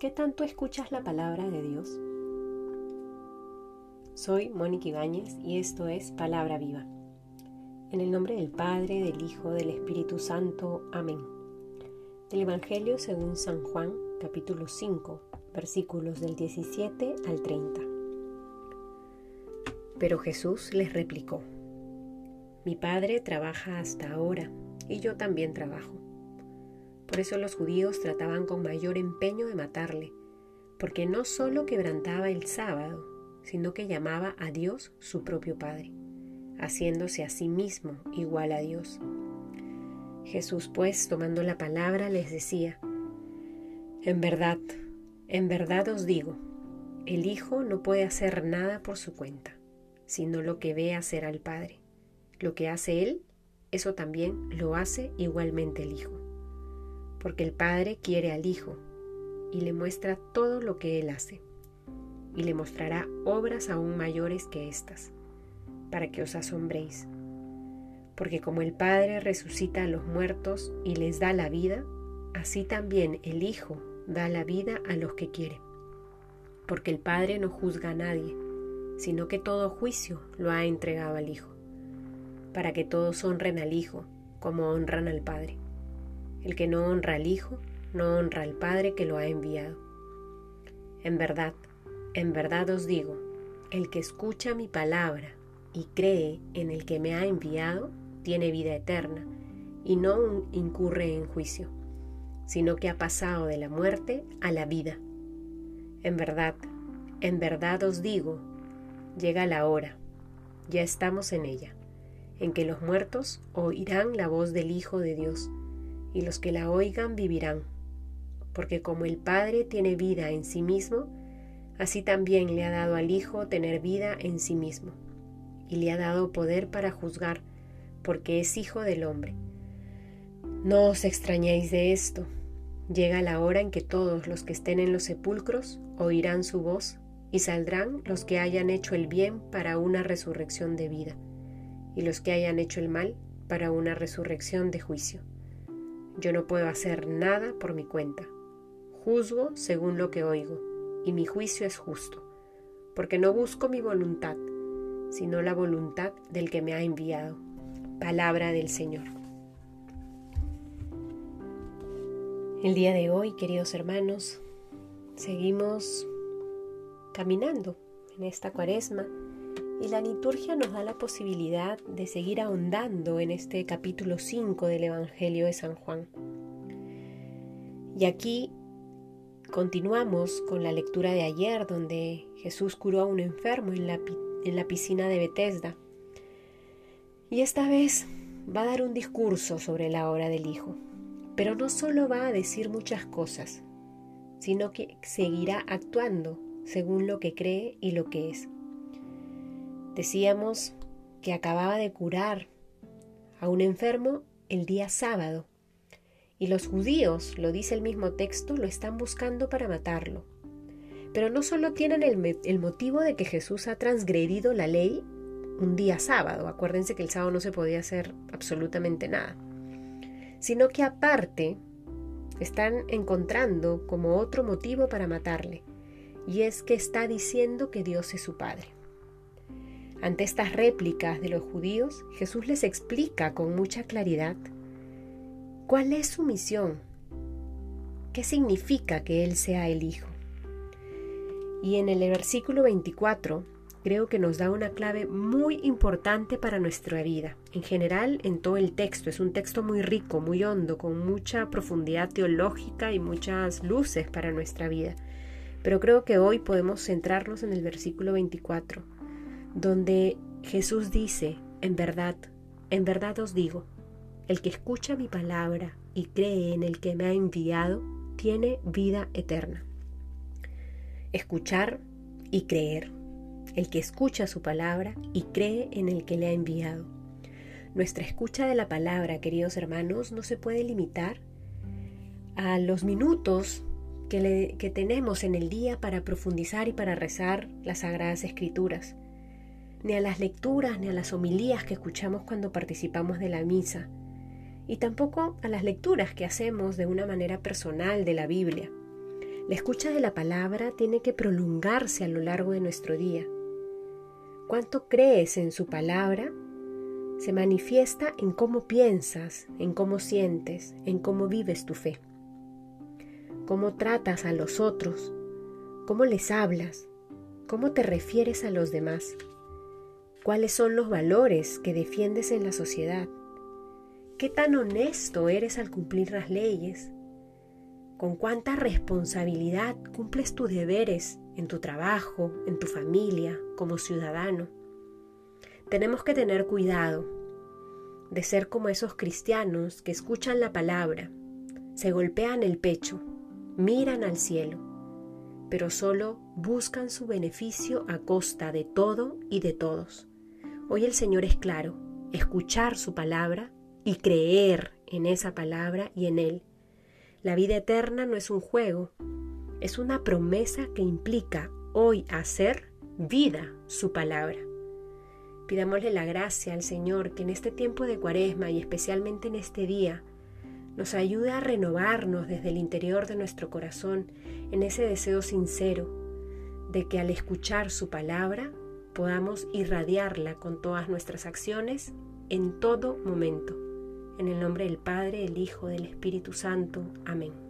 ¿Qué tanto escuchas la palabra de Dios? Soy Mónica Ibáñez y esto es Palabra Viva. En el nombre del Padre, del Hijo, del Espíritu Santo. Amén. Del Evangelio según San Juan, capítulo 5, versículos del 17 al 30. Pero Jesús les replicó, Mi Padre trabaja hasta ahora y yo también trabajo. Por eso los judíos trataban con mayor empeño de matarle, porque no solo quebrantaba el sábado, sino que llamaba a Dios su propio Padre, haciéndose a sí mismo igual a Dios. Jesús pues, tomando la palabra, les decía, En verdad, en verdad os digo, el Hijo no puede hacer nada por su cuenta, sino lo que ve hacer al Padre. Lo que hace Él, eso también lo hace igualmente el Hijo porque el Padre quiere al Hijo y le muestra todo lo que Él hace, y le mostrará obras aún mayores que estas, para que os asombréis. Porque como el Padre resucita a los muertos y les da la vida, así también el Hijo da la vida a los que quiere. Porque el Padre no juzga a nadie, sino que todo juicio lo ha entregado al Hijo, para que todos honren al Hijo como honran al Padre. El que no honra al Hijo, no honra al Padre que lo ha enviado. En verdad, en verdad os digo, el que escucha mi palabra y cree en el que me ha enviado, tiene vida eterna y no incurre en juicio, sino que ha pasado de la muerte a la vida. En verdad, en verdad os digo, llega la hora, ya estamos en ella, en que los muertos oirán la voz del Hijo de Dios y los que la oigan vivirán, porque como el Padre tiene vida en sí mismo, así también le ha dado al Hijo tener vida en sí mismo, y le ha dado poder para juzgar, porque es Hijo del hombre. No os extrañéis de esto, llega la hora en que todos los que estén en los sepulcros oirán su voz, y saldrán los que hayan hecho el bien para una resurrección de vida, y los que hayan hecho el mal para una resurrección de juicio. Yo no puedo hacer nada por mi cuenta. Juzgo según lo que oigo, y mi juicio es justo, porque no busco mi voluntad, sino la voluntad del que me ha enviado. Palabra del Señor. El día de hoy, queridos hermanos, seguimos caminando en esta cuaresma y la liturgia nos da la posibilidad de seguir ahondando en este capítulo 5 del Evangelio de San Juan. Y aquí continuamos con la lectura de ayer donde Jesús curó a un enfermo en la, piscina de Bethesda. Y esta vez va a dar un discurso sobre la obra del Hijo. Pero no solo va a decir muchas cosas, sino que seguirá actuando según lo que cree y lo que es. Decíamos que acababa de curar a un enfermo el día sábado y los judíos, lo dice el mismo texto, lo están buscando para matarlo. Pero no solo tienen el, motivo de que Jesús ha transgredido la ley un día sábado, acuérdense que el sábado no se podía hacer absolutamente nada, sino que aparte están encontrando como otro motivo para matarle, y es que está diciendo que Dios es su Padre. Ante estas réplicas de los judíos, Jesús les explica con mucha claridad cuál es su misión, qué significa que Él sea el Hijo. Y en el versículo 24 creo que nos da una clave muy importante para nuestra vida. En general, en todo el texto, es un texto muy rico, muy hondo, con mucha profundidad teológica y muchas luces para nuestra vida. Pero creo que hoy podemos centrarnos en el versículo 24 donde Jesús dice, en verdad, en verdad os digo, el que escucha mi palabra y cree en el que me ha enviado, tiene vida eterna. Escuchar y creer. El que escucha su palabra y cree en el que le ha enviado. Nuestra escucha de la palabra, queridos hermanos, no se puede limitar a los minutos que, que tenemos en el día para profundizar y para rezar las sagradas escrituras ni a las lecturas ni a las homilías que escuchamos cuando participamos de la misa, y tampoco a las lecturas que hacemos de una manera personal de la Biblia. La escucha de la palabra tiene que prolongarse a lo largo de nuestro día. ¿Cuánto crees en su palabra? Se manifiesta en cómo piensas, en cómo sientes, en cómo vives tu fe. Cómo tratas a los otros, cómo les hablas, cómo te refieres a los demás, cuáles son los valores que defiendes en la sociedad, qué tan honesto eres al cumplir las leyes, con cuánta responsabilidad cumples tus deberes en tu trabajo, en tu familia, como ciudadano. Tenemos que tener cuidado de ser como esos cristianos que escuchan la palabra, se golpean el pecho, miran al cielo, pero solo buscan su beneficio a costa de todo y de todos. Hoy el Señor es claro, escuchar su palabra y creer en esa palabra y en Él la vida eterna no es un juego, es una promesa que implica hoy hacer vida su palabra. Pidámosle la gracia al Señor que en este tiempo de cuaresma y especialmente en este día nos ayude a renovarnos desde el interior de nuestro corazón en ese deseo sincero de que al escuchar su palabra podamos irradiarla con todas nuestras acciones en todo momento. En el nombre del Padre, del Hijo, del Espíritu Santo. Amén.